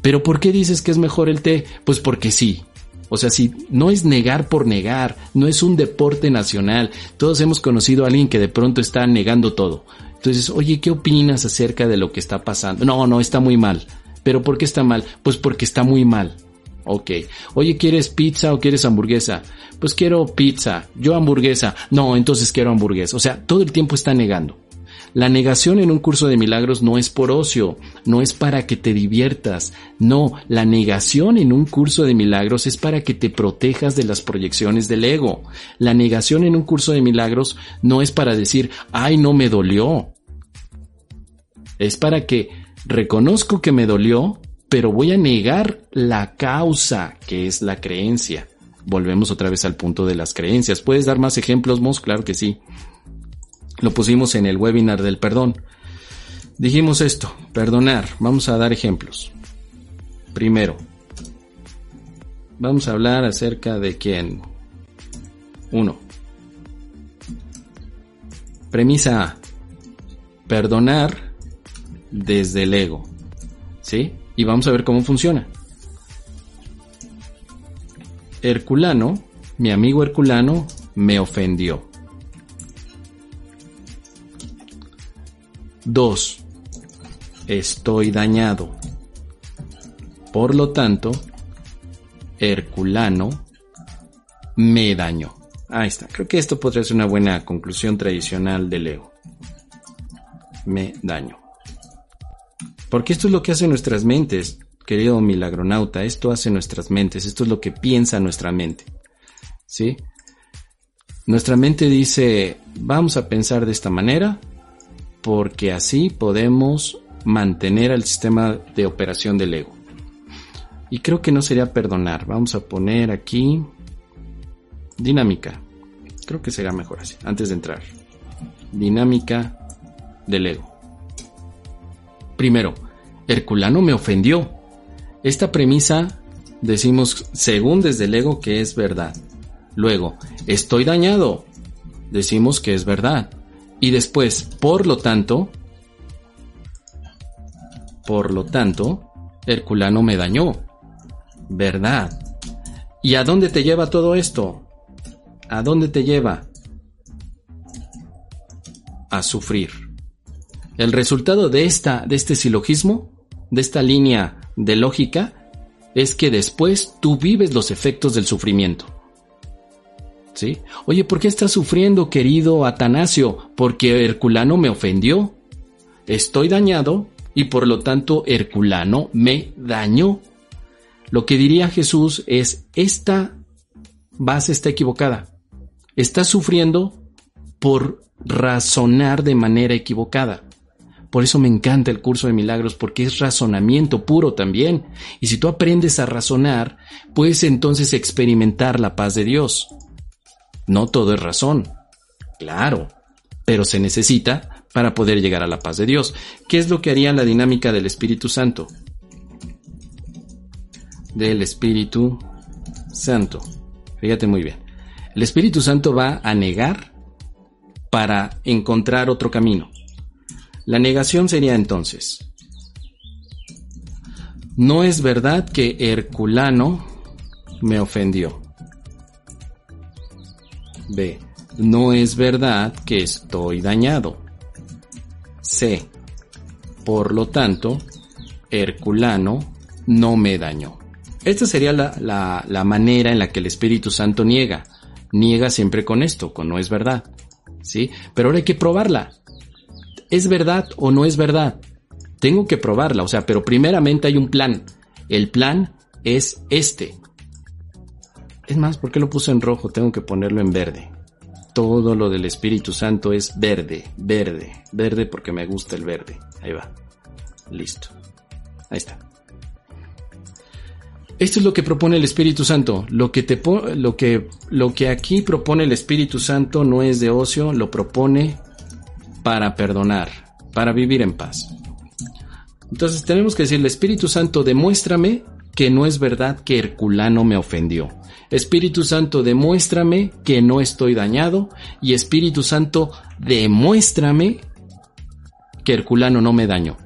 Pero ¿por qué dices que es mejor el té? Pues porque sí. O sea, si no es negar por negar, no es un deporte nacional. Todos hemos conocido a alguien que de pronto está negando todo. Entonces, oye, ¿qué opinas acerca de lo que está pasando? No, no, está muy mal. ¿Pero por qué está mal? Pues porque está muy mal. Ok. Oye, ¿quieres pizza o quieres hamburguesa? Pues quiero pizza. Yo hamburguesa. No, entonces quiero hamburguesa. O sea, todo el tiempo está negando. La negación en un curso de milagros no es por ocio, no es para que te diviertas, no, la negación en un curso de milagros es para que te protejas de las proyecciones del ego. La negación en un curso de milagros no es para decir, ay, no me dolió. Es para que reconozco que me dolió, pero voy a negar la causa, que es la creencia. Volvemos otra vez al punto de las creencias. ¿Puedes dar más ejemplos, Mos? Claro que sí. Lo pusimos en el webinar del perdón. Dijimos esto, perdonar. Vamos a dar ejemplos. Primero, vamos a hablar acerca de quién. Uno. Premisa A. Perdonar desde el ego. ¿Sí? Y vamos a ver cómo funciona. Herculano, mi amigo Herculano, me ofendió. 2. Estoy dañado. Por lo tanto, Herculano me dañó. Ahí está. Creo que esto podría ser una buena conclusión tradicional del ego. Me daño. Porque esto es lo que hace nuestras mentes, querido milagronauta. Esto hace nuestras mentes. Esto es lo que piensa nuestra mente. ¿Sí? Nuestra mente dice, vamos a pensar de esta manera porque así podemos mantener el sistema de operación del ego. Y creo que no sería perdonar. Vamos a poner aquí dinámica. Creo que sería mejor así, antes de entrar. Dinámica del ego. Primero, Herculano me ofendió. Esta premisa decimos según desde el ego que es verdad. Luego, estoy dañado. Decimos que es verdad. Y después, por lo tanto, por lo tanto, Herculano me dañó. ¿Verdad? ¿Y a dónde te lleva todo esto? ¿A dónde te lleva? A sufrir. El resultado de esta, de este silogismo, de esta línea de lógica, es que después tú vives los efectos del sufrimiento. Oye, ¿por qué estás sufriendo, querido Atanasio? Porque Herculano me ofendió. Estoy dañado y por lo tanto Herculano me dañó. Lo que diría Jesús es, esta base está equivocada. Estás sufriendo por razonar de manera equivocada. Por eso me encanta el curso de milagros, porque es razonamiento puro también. Y si tú aprendes a razonar, puedes entonces experimentar la paz de Dios. No todo es razón, claro, pero se necesita para poder llegar a la paz de Dios. ¿Qué es lo que haría la dinámica del Espíritu Santo? Del Espíritu Santo. Fíjate muy bien. El Espíritu Santo va a negar para encontrar otro camino. La negación sería entonces, no es verdad que Herculano me ofendió. B. No es verdad que estoy dañado. C. Por lo tanto, Herculano no me dañó. Esta sería la, la, manera en la que el Espíritu Santo niega. Niega siempre con esto, con no es verdad. ¿Sí? Pero ahora hay que probarla. ¿Es verdad o no es verdad? Tengo que probarla, o sea, pero primeramente hay un plan. El plan es este. Es más, ¿por qué lo puse en rojo? Tengo que ponerlo en verde. Todo lo del Espíritu Santo es verde, verde, verde porque me gusta el verde. Ahí va. Listo. Ahí está. Esto es lo que propone el Espíritu Santo. Lo que, te, lo, que, lo que aquí propone el Espíritu Santo no es de ocio, lo propone para perdonar, para vivir en paz. Entonces tenemos que decirle, Espíritu Santo, demuéstrame que no es verdad que Herculano me ofendió. Espíritu Santo, demuéstrame que no estoy dañado. Y Espíritu Santo, demuéstrame que Herculano no me dañó.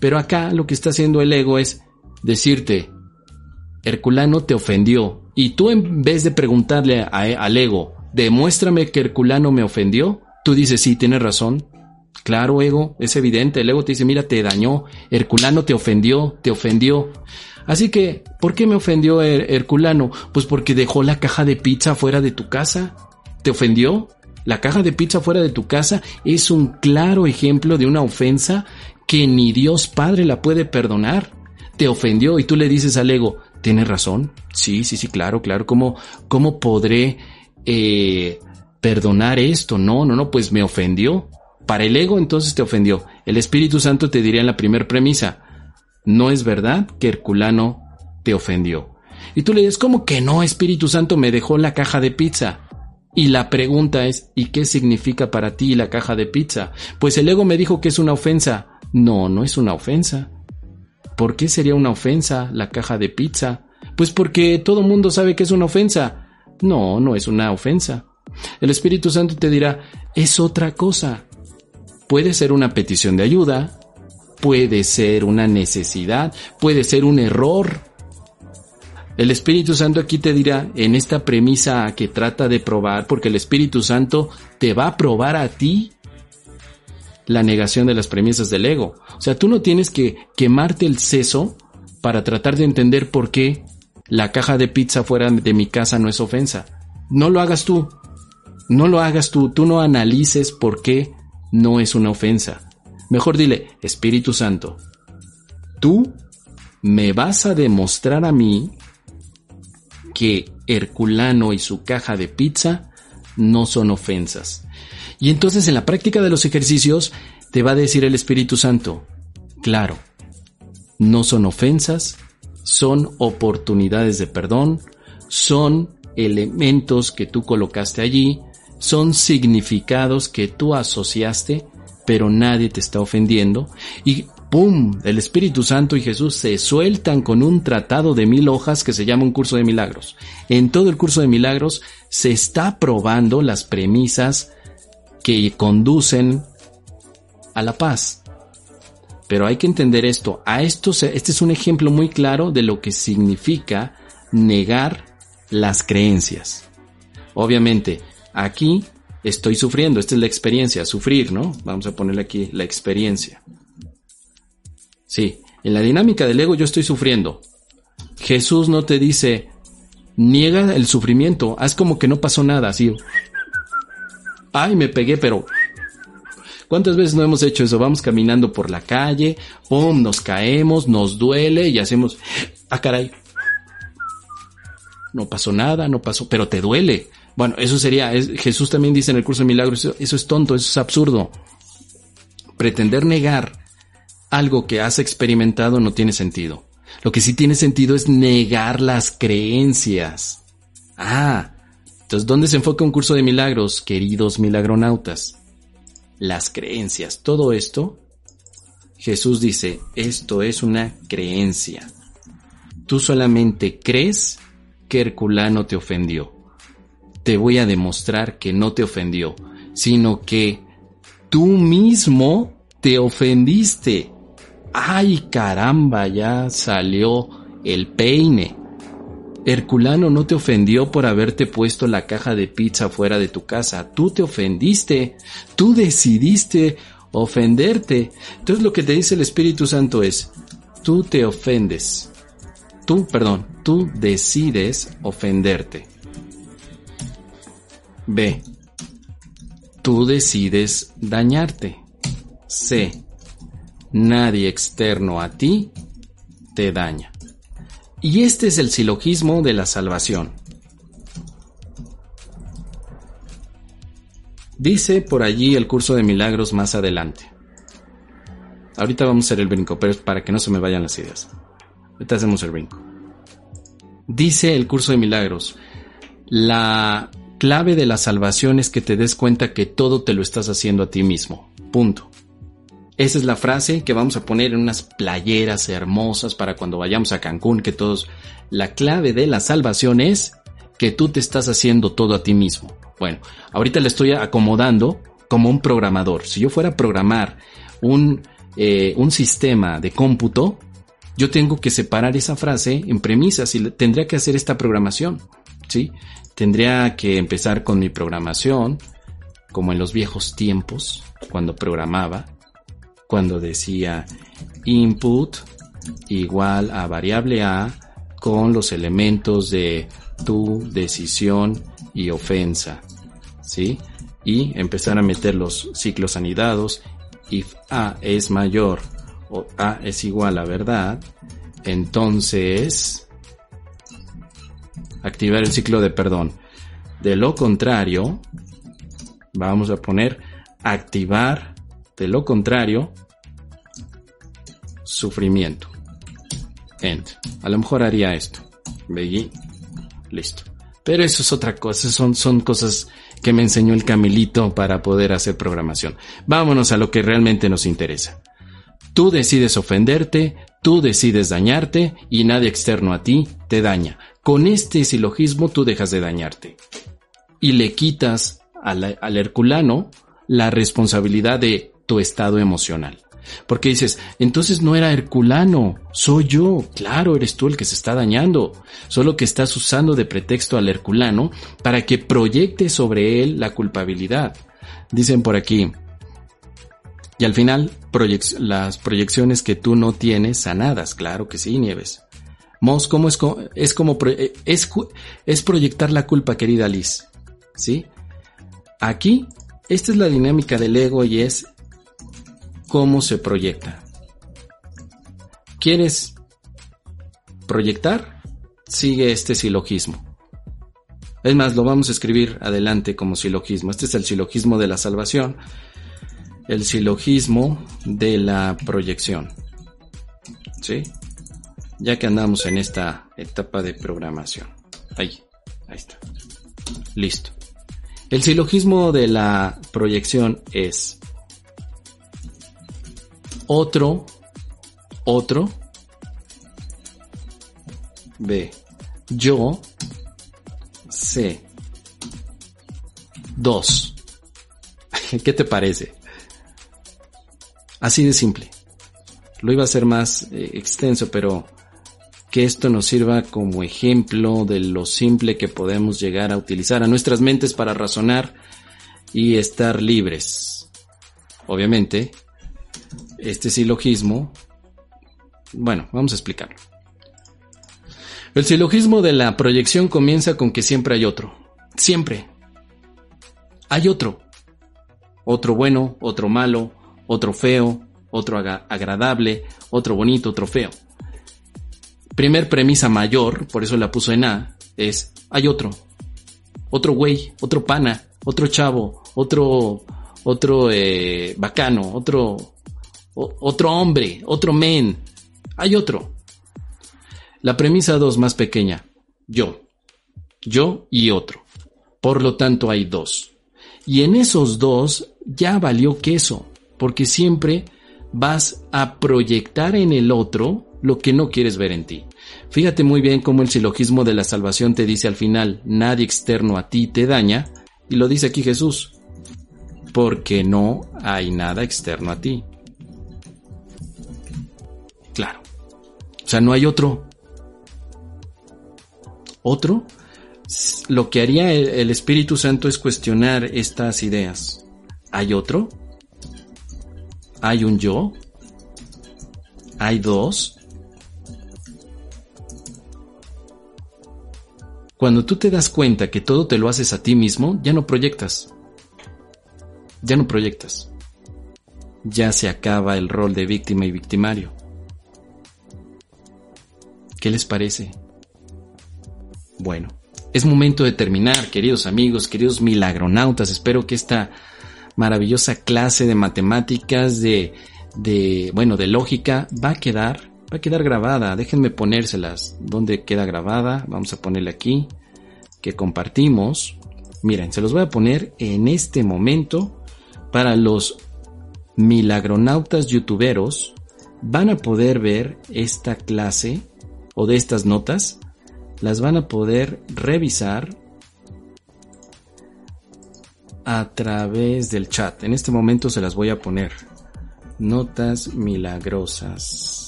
Pero acá lo que está haciendo el ego es decirte, Herculano te ofendió. Y tú en vez de preguntarle al ego, demuéstrame que Herculano me ofendió, tú dices, sí, tienes razón. Claro, ego, es evidente. El ego te dice, mira, te dañó. Herculano te ofendió, te ofendió. Así que, ¿por qué me ofendió Herculano? Pues porque dejó la caja de pizza fuera de tu casa. ¿Te ofendió? La caja de pizza fuera de tu casa es un claro ejemplo de una ofensa que ni Dios Padre la puede perdonar. Te ofendió y tú le dices al ego, ¿tienes razón? Sí, sí, sí, claro, claro. ¿Cómo, cómo podré eh, perdonar esto? No, no, no, pues me ofendió. Para el ego entonces te ofendió. El Espíritu Santo te diría en la primera premisa, no es verdad que Herculano te ofendió. Y tú le dices, ¿cómo que no, Espíritu Santo me dejó la caja de pizza? Y la pregunta es, ¿y qué significa para ti la caja de pizza? Pues el ego me dijo que es una ofensa. No, no es una ofensa. ¿Por qué sería una ofensa la caja de pizza? Pues porque todo mundo sabe que es una ofensa. No, no es una ofensa. El Espíritu Santo te dirá, es otra cosa. Puede ser una petición de ayuda, puede ser una necesidad, puede ser un error. El Espíritu Santo aquí te dirá, en esta premisa que trata de probar, porque el Espíritu Santo te va a probar a ti la negación de las premisas del ego. O sea, tú no tienes que quemarte el seso para tratar de entender por qué la caja de pizza fuera de mi casa no es ofensa. No lo hagas tú. No lo hagas tú. Tú no analices por qué no es una ofensa. Mejor dile, Espíritu Santo, tú me vas a demostrar a mí que Herculano y su caja de pizza no son ofensas. Y entonces en la práctica de los ejercicios te va a decir el Espíritu Santo, claro, no son ofensas, son oportunidades de perdón, son elementos que tú colocaste allí, son significados que tú asociaste, pero nadie te está ofendiendo. Y ¡pum! El Espíritu Santo y Jesús se sueltan con un tratado de mil hojas que se llama un curso de milagros. En todo el curso de milagros se está probando las premisas que conducen a la paz. Pero hay que entender esto. A esto este es un ejemplo muy claro de lo que significa negar las creencias. Obviamente, Aquí estoy sufriendo, esta es la experiencia, sufrir, ¿no? Vamos a ponerle aquí la experiencia. Sí, en la dinámica del ego yo estoy sufriendo. Jesús no te dice, niega el sufrimiento, haz como que no pasó nada, así. Ay, me pegué, pero... ¿Cuántas veces no hemos hecho eso? Vamos caminando por la calle, ¡pum! Nos caemos, nos duele y hacemos... Ah, caray. No pasó nada, no pasó, pero te duele. Bueno, eso sería, Jesús también dice en el curso de milagros, eso, es tonto, eso es absurdo. Pretender negar algo que has experimentado no tiene sentido. Lo que sí tiene sentido es negar las creencias. Ah, entonces, ¿dónde se enfoca un curso de milagros, queridos milagronautas? Las creencias. Todo esto, Jesús dice, esto es una creencia. Tú solamente crees que Herculano te ofendió te voy a demostrar que no te ofendió, sino que tú mismo te ofendiste. Ay caramba, ya salió el peine. Herculano no te ofendió por haberte puesto la caja de pizza fuera de tu casa. Tú te ofendiste. Tú decidiste ofenderte. Entonces lo que te dice el Espíritu Santo es, tú te ofendes. Tú, perdón, tú decides ofenderte. B. Tú decides dañarte. C. Nadie externo a ti te daña. Y este es el silogismo de la salvación. Dice por allí el curso de milagros más adelante. Ahorita vamos a hacer el brinco, pero es para que no se me vayan las ideas. Ahorita hacemos el brinco. Dice el curso de milagros, la clave de la salvación es que te des cuenta que todo te lo estás haciendo a ti mismo. Punto. Esa es la frase que vamos a poner en unas playeras hermosas para cuando vayamos a Cancún, que todos... La clave de la salvación es que tú te estás haciendo todo a ti mismo. Bueno, ahorita le estoy acomodando como un programador. Si yo fuera a programar un, eh, un sistema de cómputo, yo tengo que separar esa frase en premisas y tendría que hacer esta programación. ¿sí? Tendría que empezar con mi programación, como en los viejos tiempos, cuando programaba, cuando decía input igual a variable A con los elementos de tu decisión y ofensa, ¿sí? Y empezar a meter los ciclos anidados. If A es mayor o A es igual a verdad, entonces activar el ciclo de perdón. De lo contrario, vamos a poner activar, de lo contrario, sufrimiento. End. A lo mejor haría esto. Begin. Listo. Pero eso es otra cosa, son, son cosas que me enseñó el Camilito para poder hacer programación. Vámonos a lo que realmente nos interesa. Tú decides ofenderte, tú decides dañarte y nadie externo a ti te daña. Con este silogismo tú dejas de dañarte y le quitas al, herculano la responsabilidad de tu estado emocional. Porque dices, entonces no era Herculano, soy yo. Claro, eres tú el que se está dañando. Solo que estás usando de pretexto al Herculano para que proyecte sobre él la culpabilidad. Dicen por aquí. Y al final, las proyecciones que tú no tienes sanadas. Claro que sí, Nieves. Mos, ¿cómo es, es como eh, es, es proyectar la culpa, querida Liz? ¿Sí? Aquí, esta es la dinámica del ego y es cómo se proyecta. ¿Quieres proyectar? Sigue este silogismo. Es más, lo vamos a escribir adelante como silogismo. Este es el silogismo de la salvación. El silogismo de la proyección. ¿Sí? Ya que andamos en esta etapa de programación. Ahí, ahí está. Listo. El silogismo de la proyección es otro, otro, B, yo, C, dos. [laughs] ¿Qué te parece? Así de simple. Lo iba a hacer más eh, extenso, pero que esto nos sirva como ejemplo de lo simple que podemos llegar a utilizar a nuestras mentes para razonar y estar libres. Obviamente, este silogismo, bueno, vamos a explicarlo. El silogismo de la proyección comienza con que siempre hay otro. Siempre. Hay otro. Otro bueno, otro malo, otro feo, otro agradable, otro bonito, otro feo. Primer premisa mayor, por eso la puso en A, es hay otro. Otro güey, otro pana, otro chavo, otro, otro eh, bacano, otro otro hombre, otro men. Hay otro. La premisa dos más pequeña. Yo. Yo y otro. Por lo tanto hay dos. Y en esos dos ya valió queso, porque siempre vas a proyectar en el otro lo que no quieres ver en ti. Fíjate muy bien cómo el silogismo de la salvación te dice al final, nadie externo a ti te daña, y lo dice aquí Jesús, porque no hay nada externo a ti. Claro. O sea, no hay otro. Otro. Lo que haría el, Espíritu Santo es cuestionar estas ideas. ¿Hay otro? ¿Hay un yo? ¿Hay dos? Cuando tú te das cuenta que todo te lo haces a ti mismo, ya no proyectas. Ya no proyectas. Ya se acaba el rol de víctima y victimario. ¿Qué les parece? Bueno, es momento de terminar, queridos amigos, queridos milagronautas. Espero que esta maravillosa clase de matemáticas, de, bueno, de lógica, va a quedar, va a quedar grabada. Déjenme ponérselas. ¿Dónde queda grabada? Vamos a ponerle aquí, que compartimos. Miren, se los voy a poner en este momento para los milagronautas youtuberos van a poder ver esta clase o de estas notas, las van a poder revisar a través del chat. En este momento se las voy a poner. Notas milagrosas.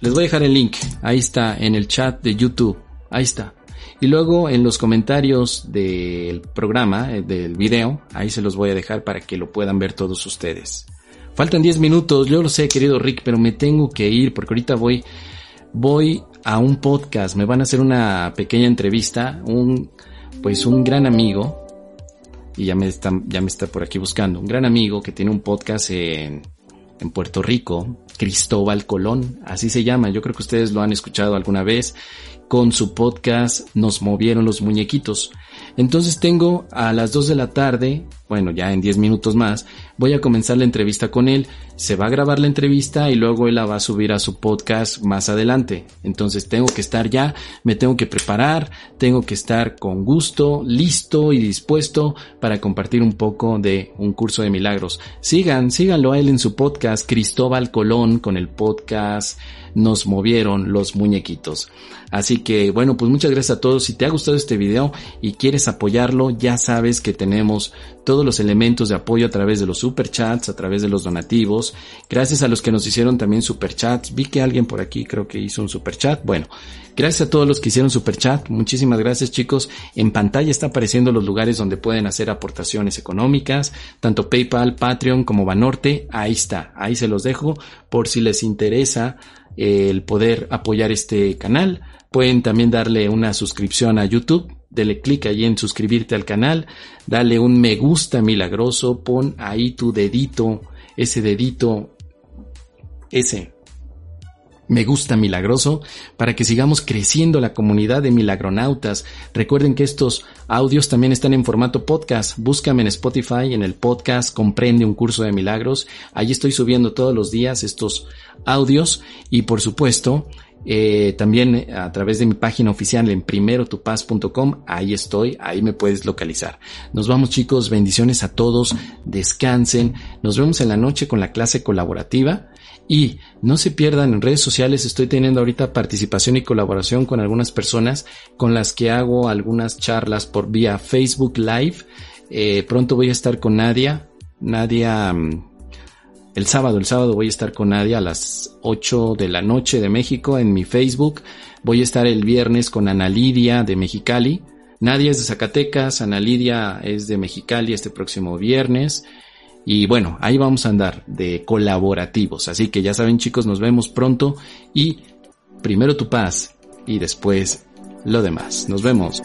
Les voy a dejar el link. Ahí está en el chat de YouTube. Ahí está. Y luego en los comentarios del programa, eh, del video, ahí se los voy a dejar para que lo puedan ver todos ustedes. Faltan 10 minutos, yo lo sé, querido Rick, pero me tengo que ir porque ahorita voy, voy a un podcast, me van a hacer una pequeña entrevista, un, pues un gran amigo, y ya me está, ya me está por aquí buscando. Un gran amigo que tiene un podcast en, en Puerto Rico, Cristóbal Colón, así se llama. Yo creo que ustedes lo han escuchado alguna vez con su podcast Nos movieron los muñequitos. Entonces tengo a las 2 de la tarde, bueno, ya en 10 minutos más, voy a comenzar la entrevista con él. Se va a grabar la entrevista y luego él la va a subir a su podcast más adelante. Entonces tengo que estar ya, me tengo que preparar, tengo que estar con gusto, listo y dispuesto para compartir un poco de un curso de milagros. Sigan, síganlo a él en su podcast Cristóbal Colón con el podcast Nos movieron los muñequitos. Así que bueno, pues muchas gracias a todos. Si te ha gustado este video y quieres apoyarlo, ya sabes que tenemos todos los elementos de apoyo a través de los superchats, a través de los donativos. Gracias a los que nos hicieron también superchats. Vi que alguien por aquí creo que hizo un superchat. Bueno, gracias a todos los que hicieron superchat. Muchísimas gracias chicos. En pantalla está apareciendo los lugares donde pueden hacer aportaciones económicas, tanto PayPal, Patreon como Banorte. Ahí está, ahí se los dejo por si les interesa el poder apoyar este canal. Pueden también darle una suscripción a YouTube. Dele clic ahí en suscribirte al canal. Dale un me gusta milagroso. Pon ahí tu dedito. Ese dedito. Ese. Me gusta milagroso para que sigamos creciendo la comunidad de milagronautas. Recuerden que estos audios también están en formato podcast. Búscame en Spotify, en el podcast Comprende un curso de milagros. Allí estoy subiendo todos los días estos audios y por supuesto eh, también a través de mi página oficial en primerotupaz.com, ahí estoy, ahí me puedes localizar. Nos vamos chicos, bendiciones a todos, descansen, nos vemos en la noche con la clase colaborativa y no se pierdan en redes sociales, estoy teniendo ahorita participación y colaboración con algunas personas con las que hago algunas charlas por vía Facebook Live. Eh, pronto voy a estar con Nadia, Nadia mm, el sábado. El sábado voy a estar con Nadia a las 8 de la noche de México en mi Facebook. Voy a estar el viernes con Ana Lidia de Mexicali. Nadia es de Zacatecas, Ana Lidia es de Mexicali este próximo viernes. Y bueno, ahí vamos a andar de colaborativos. Así que ya saben chicos, nos vemos pronto y primero tu paz y después lo demás. Nos vemos.